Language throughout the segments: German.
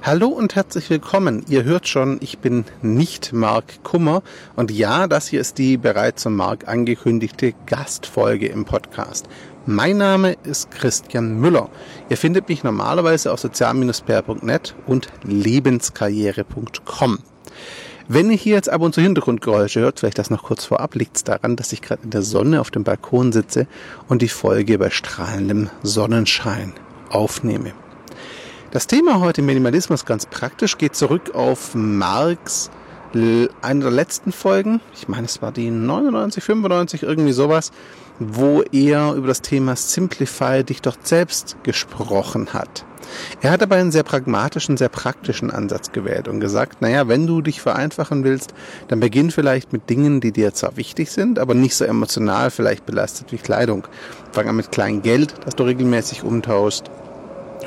Hallo und herzlich willkommen. Ihr hört schon, ich bin nicht Mark Kummer und ja, das hier ist die bereits zum Mark angekündigte Gastfolge im Podcast. Mein Name ist Christian Müller. Ihr findet mich normalerweise auf sozial-per.net und lebenskarriere.com. Wenn ihr hier jetzt ab und zu Hintergrundgeräusche hört, vielleicht das noch kurz vorab, liegt es daran, dass ich gerade in der Sonne auf dem Balkon sitze und die Folge bei strahlendem Sonnenschein aufnehme. Das Thema heute Minimalismus ganz praktisch geht zurück auf Marx eine der letzten Folgen, ich meine es war die 99, 95, irgendwie sowas, wo er über das Thema Simplify dich doch selbst gesprochen hat. Er hat aber einen sehr pragmatischen, sehr praktischen Ansatz gewählt und gesagt, naja, wenn du dich vereinfachen willst, dann beginn vielleicht mit Dingen, die dir zwar wichtig sind, aber nicht so emotional vielleicht belastet wie Kleidung. Fang an mit kleinem Geld, das du regelmäßig umtauschst.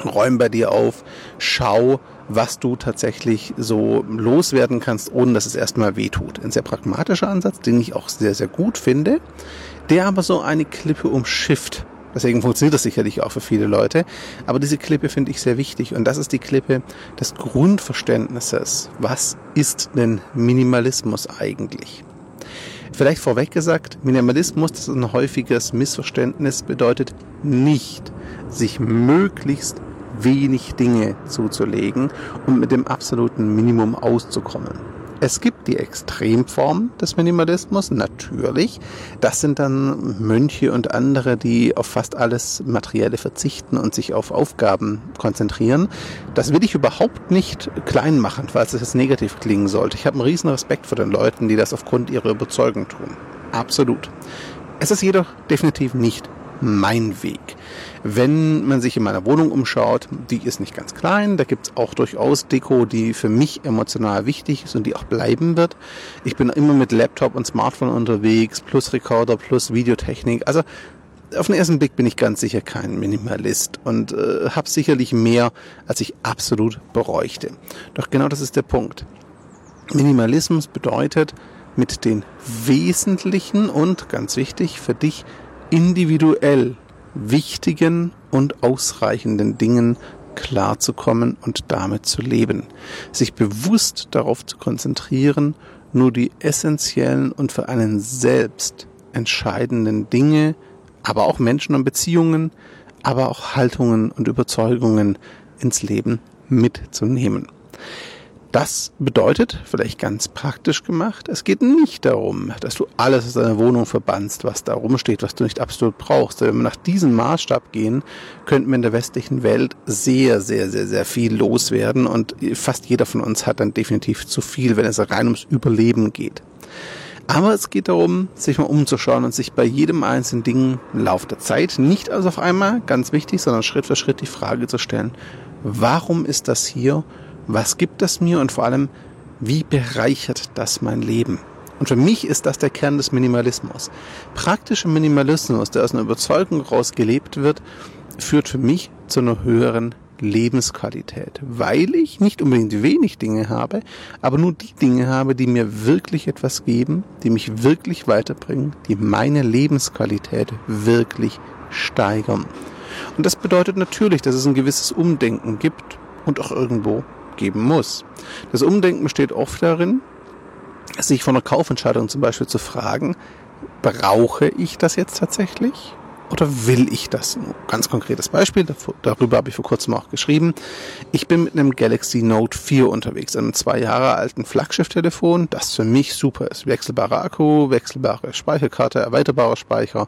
Räum bei dir auf, schau, was du tatsächlich so loswerden kannst, ohne dass es erstmal wehtut. Ein sehr pragmatischer Ansatz, den ich auch sehr, sehr gut finde, der aber so eine Klippe umschifft. Deswegen funktioniert das sicherlich auch für viele Leute. Aber diese Klippe finde ich sehr wichtig. Und das ist die Klippe des Grundverständnisses. Was ist denn Minimalismus eigentlich? Vielleicht vorweg gesagt, Minimalismus, das ist ein häufiges Missverständnis, bedeutet nicht, sich möglichst wenig Dinge zuzulegen und mit dem absoluten Minimum auszukommen. Es gibt die Extremform des Minimalismus, natürlich. Das sind dann Mönche und andere, die auf fast alles Materielle verzichten und sich auf Aufgaben konzentrieren. Das will ich überhaupt nicht klein machen, falls es jetzt negativ klingen sollte. Ich habe einen riesen Respekt vor den Leuten, die das aufgrund ihrer Überzeugung tun. Absolut. Es ist jedoch definitiv nicht mein Weg. Wenn man sich in meiner Wohnung umschaut, die ist nicht ganz klein, da gibt's auch durchaus Deko, die für mich emotional wichtig ist und die auch bleiben wird. Ich bin immer mit Laptop und Smartphone unterwegs, plus Recorder, plus Videotechnik. Also auf den ersten Blick bin ich ganz sicher kein Minimalist und äh, habe sicherlich mehr, als ich absolut bräuchte. Doch genau das ist der Punkt. Minimalismus bedeutet, mit den wesentlichen und ganz wichtig für dich individuell wichtigen und ausreichenden Dingen klarzukommen und damit zu leben. Sich bewusst darauf zu konzentrieren, nur die essentiellen und für einen selbst entscheidenden Dinge, aber auch Menschen und Beziehungen, aber auch Haltungen und Überzeugungen ins Leben mitzunehmen. Das bedeutet, vielleicht ganz praktisch gemacht, es geht nicht darum, dass du alles aus deiner Wohnung verbannst, was da rumsteht, was du nicht absolut brauchst. Wenn wir nach diesem Maßstab gehen, könnten wir in der westlichen Welt sehr, sehr, sehr, sehr viel loswerden und fast jeder von uns hat dann definitiv zu viel, wenn es rein ums Überleben geht. Aber es geht darum, sich mal umzuschauen und sich bei jedem einzelnen Ding im Laufe der Zeit, nicht also auf einmal, ganz wichtig, sondern Schritt für Schritt die Frage zu stellen, warum ist das hier was gibt das mir und vor allem, wie bereichert das mein Leben? Und für mich ist das der Kern des Minimalismus. Praktischer Minimalismus, der aus einer Überzeugung raus gelebt wird, führt für mich zu einer höheren Lebensqualität, weil ich nicht unbedingt wenig Dinge habe, aber nur die Dinge habe, die mir wirklich etwas geben, die mich wirklich weiterbringen, die meine Lebensqualität wirklich steigern. Und das bedeutet natürlich, dass es ein gewisses Umdenken gibt und auch irgendwo geben muss. Das Umdenken besteht oft darin, sich von einer Kaufentscheidung zum Beispiel zu fragen, brauche ich das jetzt tatsächlich? Oder will ich das? Ganz konkretes Beispiel, darüber habe ich vor kurzem auch geschrieben. Ich bin mit einem Galaxy Note 4 unterwegs, einem zwei Jahre alten Flaggschiff-Telefon, das für mich super ist. Wechselbarer Akku, wechselbare Speicherkarte, erweiterbarer Speicher,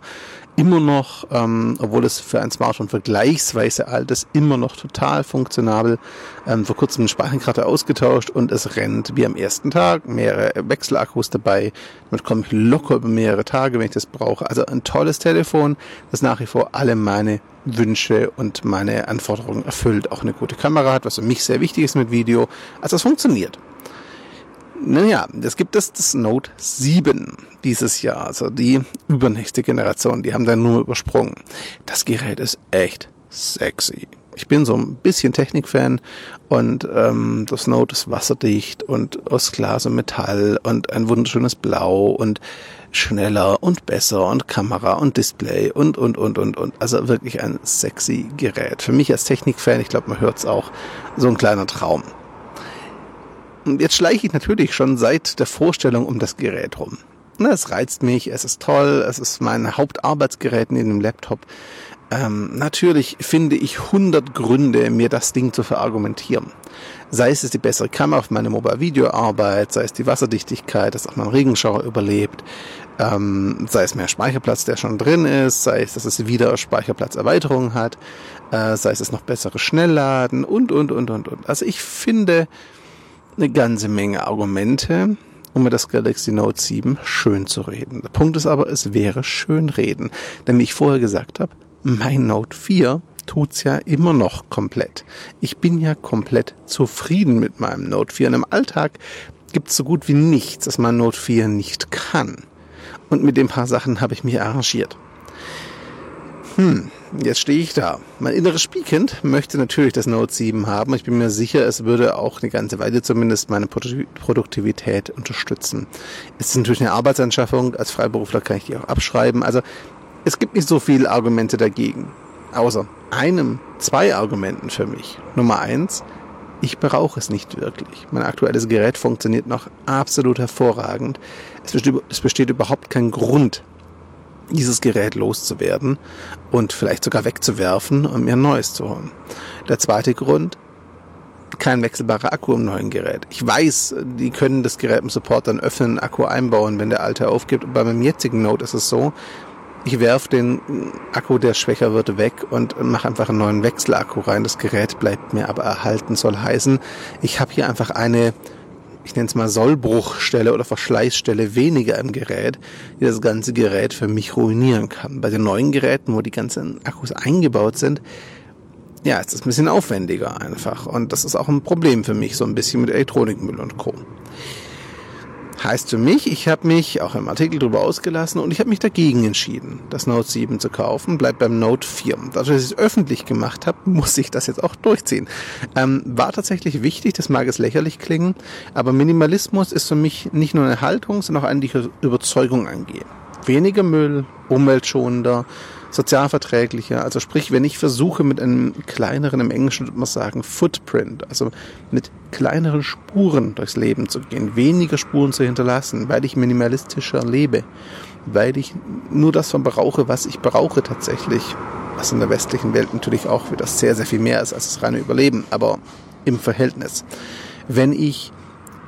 immer noch, ähm, obwohl es für ein Smartphone vergleichsweise alt ist, immer noch total funktionabel. Ähm, vor kurzem eine Speicherkarte ausgetauscht und es rennt wie am ersten Tag, mehrere Wechselakkus dabei. Damit komme ich locker über mehrere Tage, wenn ich das brauche. Also ein tolles Telefon, das nach wie vor alle meine Wünsche und meine Anforderungen erfüllt. Auch eine gute Kamera hat, was für mich sehr wichtig ist mit Video. Also es funktioniert. Naja, es gibt das, das Note 7 dieses Jahr, also die übernächste Generation, die haben dann nur übersprungen. Das Gerät ist echt sexy. Ich bin so ein bisschen Technikfan und ähm, das Note ist wasserdicht und aus Glas und Metall und ein wunderschönes Blau und schneller und besser und Kamera und Display und, und, und, und, und. Also wirklich ein sexy Gerät. Für mich als Technikfan, ich glaube, man hört es auch, so ein kleiner Traum. Jetzt schleiche ich natürlich schon seit der Vorstellung um das Gerät rum. Es reizt mich, es ist toll, es ist mein Hauptarbeitsgerät neben dem Laptop. Ähm, natürlich finde ich 100 Gründe, mir das Ding zu verargumentieren. Sei es die bessere Kamera auf meine Mobile-Video-Arbeit, sei es die Wasserdichtigkeit, dass auch mein Regenschauer überlebt, ähm, sei es mehr Speicherplatz, der schon drin ist, sei es, dass es wieder Speicherplatzerweiterungen hat, äh, sei es, es noch bessere Schnellladen und, und, und, und, und. Also ich finde eine ganze Menge Argumente, um mir das Galaxy Note 7 schön zu reden. Der Punkt ist aber, es wäre schön reden. Denn wie ich vorher gesagt habe, mein Note 4 tut's ja immer noch komplett. Ich bin ja komplett zufrieden mit meinem Note 4. Und im Alltag gibt's so gut wie nichts, das mein Note 4 nicht kann. Und mit den paar Sachen habe ich mich arrangiert. Hm, jetzt stehe ich da. Mein inneres Spielkind möchte natürlich das Note 7 haben. Ich bin mir sicher, es würde auch eine ganze Weile zumindest meine Produktivität unterstützen. Es ist natürlich eine Arbeitsanschaffung. Als Freiberufler kann ich die auch abschreiben. Also es gibt nicht so viele Argumente dagegen. Außer einem, zwei Argumenten für mich. Nummer eins, ich brauche es nicht wirklich. Mein aktuelles Gerät funktioniert noch absolut hervorragend. Es besteht, es besteht überhaupt kein Grund, dieses Gerät loszuwerden und vielleicht sogar wegzuwerfen und mir ein neues zu holen. Der zweite Grund, kein wechselbarer Akku im neuen Gerät. Ich weiß, die können das Gerät im Support dann öffnen, Akku einbauen, wenn der alte aufgibt. Bei meinem jetzigen Note ist es so, ich werfe den Akku, der schwächer wird, weg und mache einfach einen neuen Wechselakku rein. Das Gerät bleibt mir aber erhalten, soll heißen, ich habe hier einfach eine ich nenne es mal Sollbruchstelle oder Verschleißstelle weniger im Gerät, die das ganze Gerät für mich ruinieren kann. Bei den neuen Geräten, wo die ganzen Akkus eingebaut sind, ja, ist das ein bisschen aufwendiger einfach. Und das ist auch ein Problem für mich, so ein bisschen mit Elektronikmüll und Co. Heißt für mich, ich habe mich auch im Artikel darüber ausgelassen und ich habe mich dagegen entschieden, das Note 7 zu kaufen, bleibt beim Note 4. Dadurch, dass ich es öffentlich gemacht habe, muss ich das jetzt auch durchziehen. Ähm, war tatsächlich wichtig, das mag es lächerlich klingen, aber Minimalismus ist für mich nicht nur eine Haltung, sondern auch eine Überzeugung angehe. Weniger Müll, umweltschonender, sozialverträglicher. Also sprich, wenn ich versuche mit einem kleineren, im Englischen würde man sagen, Footprint, also mit kleineren Spuren durchs Leben zu gehen, weniger Spuren zu hinterlassen, weil ich minimalistischer lebe, weil ich nur das verbrauche, was ich brauche tatsächlich, was in der westlichen Welt natürlich auch wieder sehr, sehr viel mehr ist als das reine Überleben, aber im Verhältnis. Wenn ich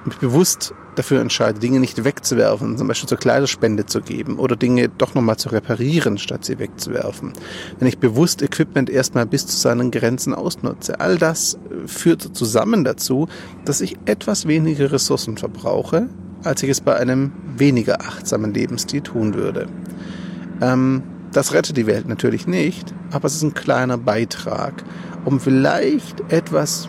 mich bewusst dafür entscheide, Dinge nicht wegzuwerfen, zum Beispiel zur Kleiderspende zu geben oder Dinge doch nochmal zu reparieren, statt sie wegzuwerfen. Wenn ich bewusst Equipment erstmal bis zu seinen Grenzen ausnutze, all das führt zusammen dazu, dass ich etwas weniger Ressourcen verbrauche, als ich es bei einem weniger achtsamen Lebensstil tun würde. Ähm, das rettet die Welt natürlich nicht, aber es ist ein kleiner Beitrag, um vielleicht etwas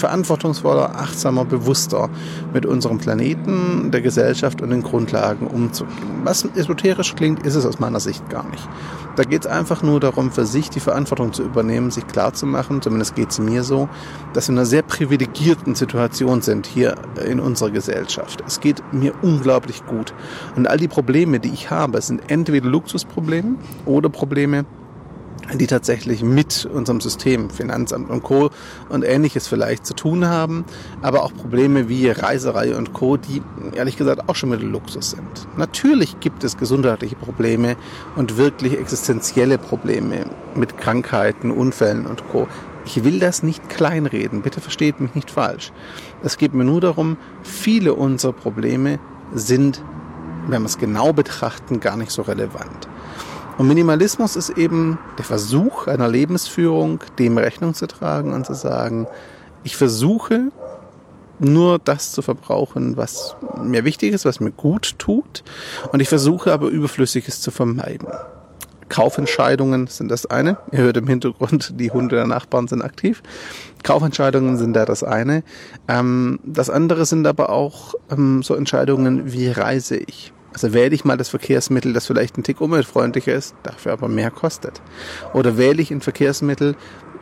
verantwortungsvoller, achtsamer, bewusster mit unserem Planeten, der Gesellschaft und den Grundlagen umzugehen. Was esoterisch klingt, ist es aus meiner Sicht gar nicht. Da geht es einfach nur darum, für sich die Verantwortung zu übernehmen, sich klarzumachen, zumindest geht es mir so, dass wir in einer sehr privilegierten Situation sind hier in unserer Gesellschaft. Es geht mir unglaublich gut. Und all die Probleme, die ich habe, sind entweder Luxusprobleme oder Probleme, die tatsächlich mit unserem System, Finanzamt und Co. und ähnliches vielleicht zu tun haben, aber auch Probleme wie Reiserei und Co., die ehrlich gesagt auch schon Luxus sind. Natürlich gibt es gesundheitliche Probleme und wirklich existenzielle Probleme mit Krankheiten, Unfällen und Co. Ich will das nicht kleinreden, bitte versteht mich nicht falsch. Es geht mir nur darum, viele unserer Probleme sind, wenn wir es genau betrachten, gar nicht so relevant. Und Minimalismus ist eben der Versuch einer Lebensführung, dem Rechnung zu tragen und zu sagen, ich versuche nur das zu verbrauchen, was mir wichtig ist, was mir gut tut. Und ich versuche aber Überflüssiges zu vermeiden. Kaufentscheidungen sind das eine. Ihr hört im Hintergrund, die Hunde der Nachbarn sind aktiv. Kaufentscheidungen sind da das eine. Ähm, das andere sind aber auch ähm, so Entscheidungen, wie reise ich? Also wähle ich mal das Verkehrsmittel, das vielleicht ein Tick umweltfreundlicher ist, dafür aber mehr kostet. Oder wähle ich ein Verkehrsmittel,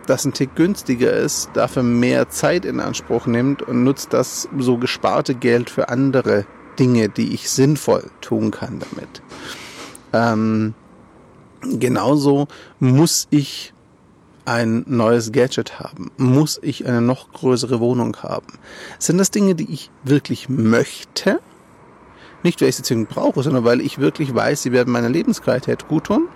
das ein Tick günstiger ist, dafür mehr Zeit in Anspruch nimmt und nutzt das so gesparte Geld für andere Dinge, die ich sinnvoll tun kann damit. Ähm, genauso muss ich ein neues Gadget haben? Muss ich eine noch größere Wohnung haben? Sind das Dinge, die ich wirklich möchte? Nicht, weil ich sie zwingend brauche, sondern weil ich wirklich weiß, sie werden meiner Lebensqualität gut tun.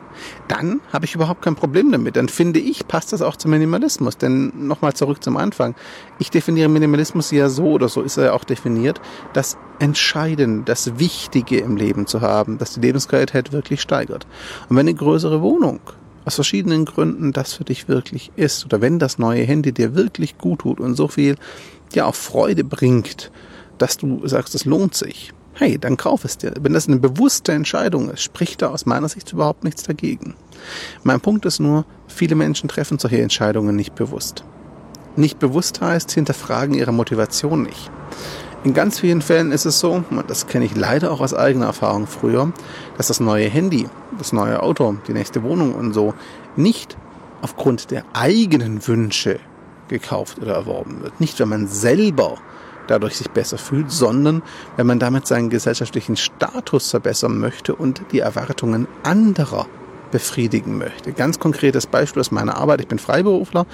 Dann habe ich überhaupt kein Problem damit. Dann finde ich, passt das auch zum Minimalismus. Denn nochmal zurück zum Anfang. Ich definiere Minimalismus ja so oder so ist er ja auch definiert, das Entscheidende, das Wichtige im Leben zu haben, dass die Lebensqualität wirklich steigert. Und wenn eine größere Wohnung aus verschiedenen Gründen das für dich wirklich ist oder wenn das neue Handy dir wirklich gut tut und so viel ja auch Freude bringt, dass du sagst, es lohnt sich, hey, dann kauf es dir. Wenn das eine bewusste Entscheidung ist, spricht da aus meiner Sicht überhaupt nichts dagegen. Mein Punkt ist nur, viele Menschen treffen solche Entscheidungen nicht bewusst. Nicht bewusst heißt, hinterfragen ihre Motivation nicht. In ganz vielen Fällen ist es so, und das kenne ich leider auch aus eigener Erfahrung früher, dass das neue Handy, das neue Auto, die nächste Wohnung und so nicht aufgrund der eigenen Wünsche gekauft oder erworben wird. Nicht, wenn man selber dadurch sich besser fühlt, sondern wenn man damit seinen gesellschaftlichen Status verbessern möchte und die Erwartungen anderer befriedigen möchte. Ganz konkretes Beispiel aus meiner Arbeit. Ich bin Freiberufler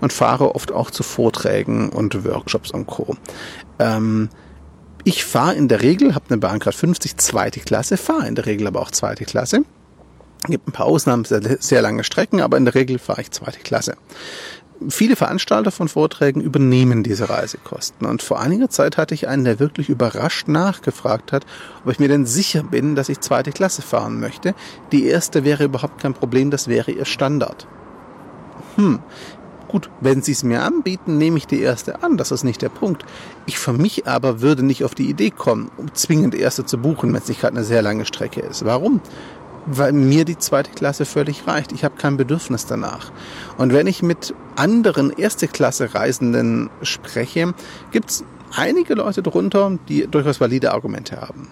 und fahre oft auch zu Vorträgen und Workshops und Co. Ähm, ich fahre in der Regel, habe eine Bahncard 50 zweite Klasse, fahre in der Regel aber auch zweite Klasse. Gibt ein paar Ausnahmen, sehr, sehr lange Strecken, aber in der Regel fahre ich zweite Klasse viele Veranstalter von Vorträgen übernehmen diese Reisekosten. Und vor einiger Zeit hatte ich einen, der wirklich überrascht nachgefragt hat, ob ich mir denn sicher bin, dass ich zweite Klasse fahren möchte. Die erste wäre überhaupt kein Problem, das wäre ihr Standard. Hm. Gut, wenn Sie es mir anbieten, nehme ich die erste an. Das ist nicht der Punkt. Ich für mich aber würde nicht auf die Idee kommen, um zwingend erste zu buchen, wenn es nicht gerade eine sehr lange Strecke ist. Warum? Weil mir die zweite Klasse völlig reicht. Ich habe kein Bedürfnis danach. Und wenn ich mit anderen erste Klasse Reisenden spreche, gibt's einige Leute drunter, die durchaus valide Argumente haben.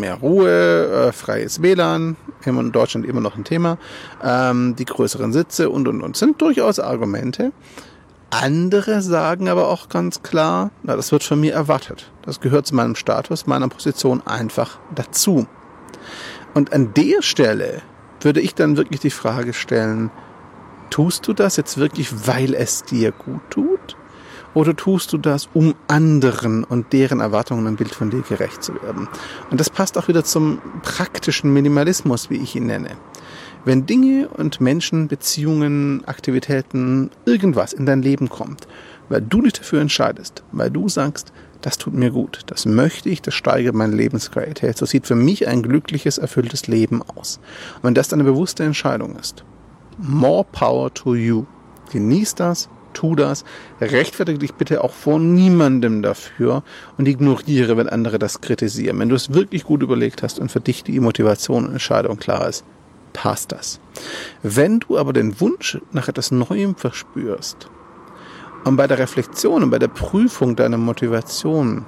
mehr Ruhe, äh, freies WLAN, immer in Deutschland immer noch ein Thema, ähm, die größeren Sitze und und und sind durchaus Argumente. Andere sagen aber auch ganz klar, na, das wird von mir erwartet. Das gehört zu meinem Status, meiner Position einfach dazu. Und an der Stelle würde ich dann wirklich die Frage stellen, tust du das jetzt wirklich, weil es dir gut tut? Oder tust du das, um anderen und deren Erwartungen ein Bild von dir gerecht zu werden? Und das passt auch wieder zum praktischen Minimalismus, wie ich ihn nenne. Wenn Dinge und Menschen, Beziehungen, Aktivitäten, irgendwas in dein Leben kommt, weil du dich dafür entscheidest, weil du sagst, das tut mir gut, das möchte ich, das steigert meine Lebensqualität. So sieht für mich ein glückliches, erfülltes Leben aus. Und wenn das eine bewusste Entscheidung ist, more power to you. Genieß das, tu das, rechtfertige dich bitte auch vor niemandem dafür und ignoriere, wenn andere das kritisieren. Wenn du es wirklich gut überlegt hast und für dich die Motivation und Entscheidung klar ist, passt das. Wenn du aber den Wunsch nach etwas Neuem verspürst, und bei der Reflexion und bei der Prüfung deiner Motivation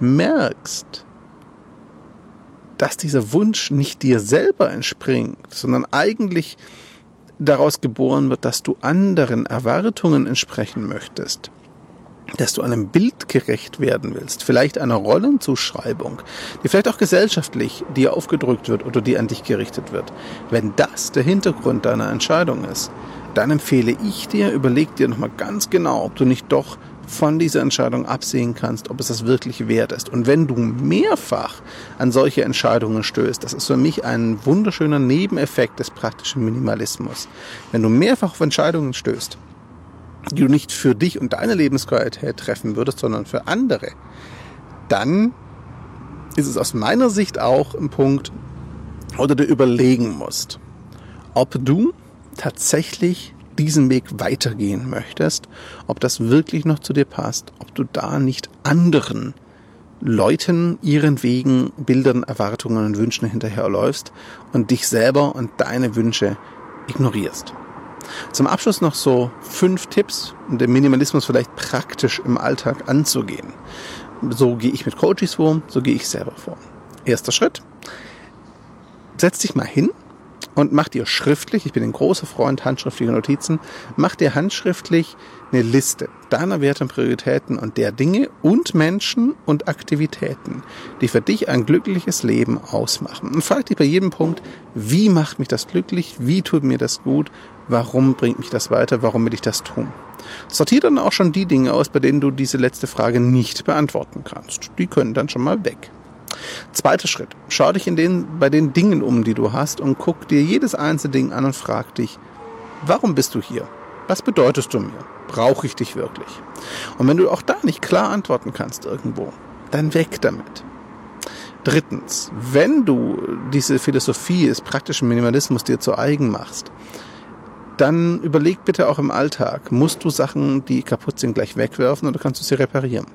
merkst, dass dieser Wunsch nicht dir selber entspringt, sondern eigentlich daraus geboren wird, dass du anderen Erwartungen entsprechen möchtest, dass du einem Bild gerecht werden willst, vielleicht einer Rollenzuschreibung, die vielleicht auch gesellschaftlich dir aufgedrückt wird oder die an dich gerichtet wird. Wenn das der Hintergrund deiner Entscheidung ist, dann empfehle ich dir, überleg dir nochmal ganz genau, ob du nicht doch von dieser Entscheidung absehen kannst, ob es das wirklich wert ist. Und wenn du mehrfach an solche Entscheidungen stößt, das ist für mich ein wunderschöner Nebeneffekt des praktischen Minimalismus. Wenn du mehrfach auf Entscheidungen stößt, die du nicht für dich und deine Lebensqualität treffen würdest, sondern für andere, dann ist es aus meiner Sicht auch ein Punkt, wo du dir überlegen musst, ob du tatsächlich diesen Weg weitergehen möchtest, ob das wirklich noch zu dir passt, ob du da nicht anderen Leuten, ihren Wegen, Bildern, Erwartungen und Wünschen hinterherläufst und dich selber und deine Wünsche ignorierst. Zum Abschluss noch so fünf Tipps, um den Minimalismus vielleicht praktisch im Alltag anzugehen. So gehe ich mit Coaches vor, so gehe ich selber vor. Erster Schritt. Setz dich mal hin und mach dir schriftlich, ich bin ein großer Freund handschriftlicher Notizen, mach dir handschriftlich eine Liste deiner Werte und Prioritäten und der Dinge und Menschen und Aktivitäten, die für dich ein glückliches Leben ausmachen. Und frag dich bei jedem Punkt, wie macht mich das glücklich, wie tut mir das gut, warum bringt mich das weiter, warum will ich das tun. Sortier dann auch schon die Dinge aus, bei denen du diese letzte Frage nicht beantworten kannst. Die können dann schon mal weg. Zweiter Schritt. Schau dich in den, bei den Dingen um, die du hast und guck dir jedes einzelne Ding an und frag dich, warum bist du hier? Was bedeutest du mir? Brauche ich dich wirklich? Und wenn du auch da nicht klar antworten kannst irgendwo, dann weg damit. Drittens, wenn du diese Philosophie des praktischen Minimalismus dir zu eigen machst, dann überleg bitte auch im Alltag, musst du Sachen, die kaputt sind, gleich wegwerfen oder kannst du sie reparieren?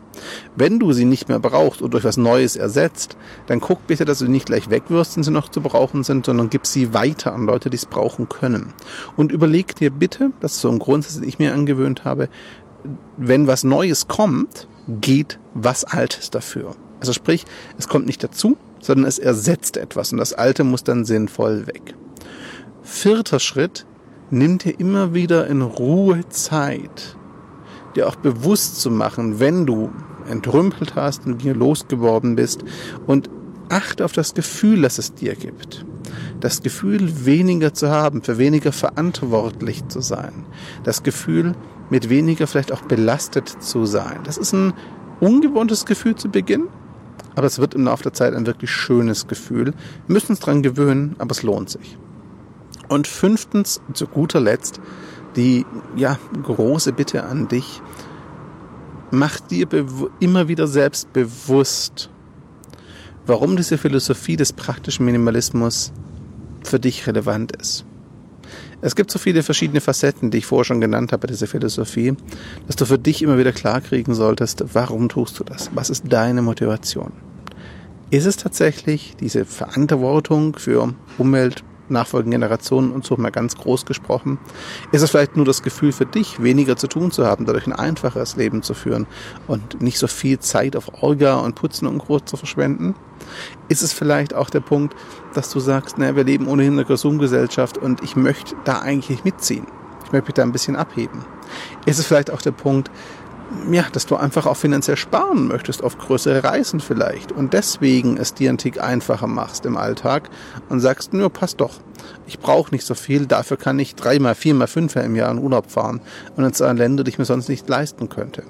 Wenn du sie nicht mehr brauchst oder durch was Neues ersetzt, dann guck bitte, dass du sie nicht gleich wegwirfst, wenn sie noch zu brauchen sind, sondern gib sie weiter an Leute, die es brauchen können. Und überleg dir bitte, das ist so ein Grundsatz, den ich mir angewöhnt habe, wenn was Neues kommt, geht was Altes dafür. Also sprich, es kommt nicht dazu, sondern es ersetzt etwas und das Alte muss dann sinnvoll weg. Vierter Schritt, nimm dir immer wieder in Ruhe Zeit, dir auch bewusst zu machen, wenn du entrümpelt hast und dir losgeworden bist und achte auf das Gefühl, das es dir gibt. Das Gefühl, weniger zu haben, für weniger verantwortlich zu sein. Das Gefühl, mit weniger vielleicht auch belastet zu sein. Das ist ein ungewohntes Gefühl zu Beginn, aber es wird im Laufe der Zeit ein wirklich schönes Gefühl. Wir müssen uns dran gewöhnen, aber es lohnt sich. Und fünftens, zu guter Letzt, die ja große Bitte an dich, mach dir immer wieder selbst bewusst, warum diese Philosophie des praktischen Minimalismus für dich relevant ist. Es gibt so viele verschiedene Facetten, die ich vorher schon genannt habe, diese Philosophie, dass du für dich immer wieder klarkriegen solltest, warum tust du das? Was ist deine Motivation? Ist es tatsächlich diese Verantwortung für Umwelt, nachfolgenden Generationen und so mal ganz groß gesprochen? Ist es vielleicht nur das Gefühl für dich, weniger zu tun zu haben, dadurch ein einfacheres Leben zu führen und nicht so viel Zeit auf Orga und Putzen und Groß zu verschwenden? Ist es vielleicht auch der Punkt, dass du sagst, naja, wir leben ohnehin in einer Konsumgesellschaft und ich möchte da eigentlich mitziehen? Ich möchte mich da ein bisschen abheben. Ist es vielleicht auch der Punkt, ja, dass du einfach auch finanziell sparen möchtest auf größere Reisen vielleicht und deswegen es dir einen Tick einfacher machst im Alltag und sagst, nur passt doch. Ich brauche nicht so viel, dafür kann ich dreimal, viermal, fünfmal im Jahr in Urlaub fahren und in zwei Länder, die ich mir sonst nicht leisten könnte.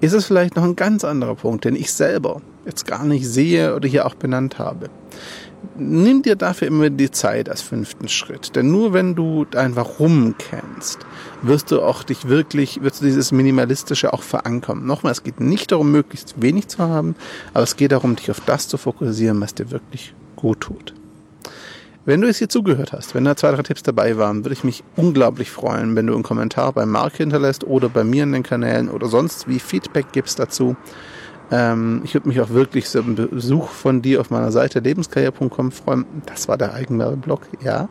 Ist es vielleicht noch ein ganz anderer Punkt, den ich selber jetzt gar nicht sehe oder hier auch benannt habe nimm dir dafür immer die Zeit als fünften Schritt. Denn nur wenn du dein Warum kennst, wirst du auch dich wirklich, wirst du dieses Minimalistische auch verankern. Nochmal, es geht nicht darum, möglichst wenig zu haben, aber es geht darum, dich auf das zu fokussieren, was dir wirklich gut tut. Wenn du es hier zugehört hast, wenn da zwei, drei Tipps dabei waren, würde ich mich unglaublich freuen, wenn du einen Kommentar bei Mark hinterlässt oder bei mir in den Kanälen oder sonst wie Feedback gibst dazu. Ähm, ich würde mich auch wirklich so einen Besuch von dir auf meiner Seite lebenskarriere.com freuen. Das war der Eigenwerbeblog, ja.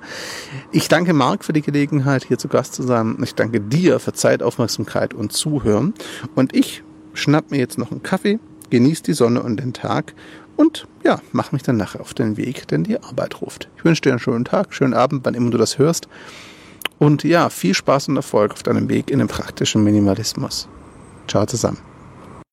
Ich danke Marc für die Gelegenheit, hier zu Gast zu sein. Ich danke dir für Zeit, Aufmerksamkeit und Zuhören. Und ich schnapp mir jetzt noch einen Kaffee, genieße die Sonne und den Tag und ja, mach mich dann nachher auf den Weg, denn die Arbeit ruft. Ich wünsche dir einen schönen Tag, schönen Abend, wann immer du das hörst. Und ja, viel Spaß und Erfolg auf deinem Weg in den praktischen Minimalismus. Ciao zusammen.